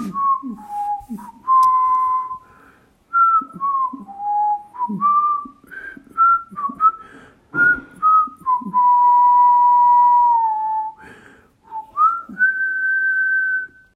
Mm-hmm.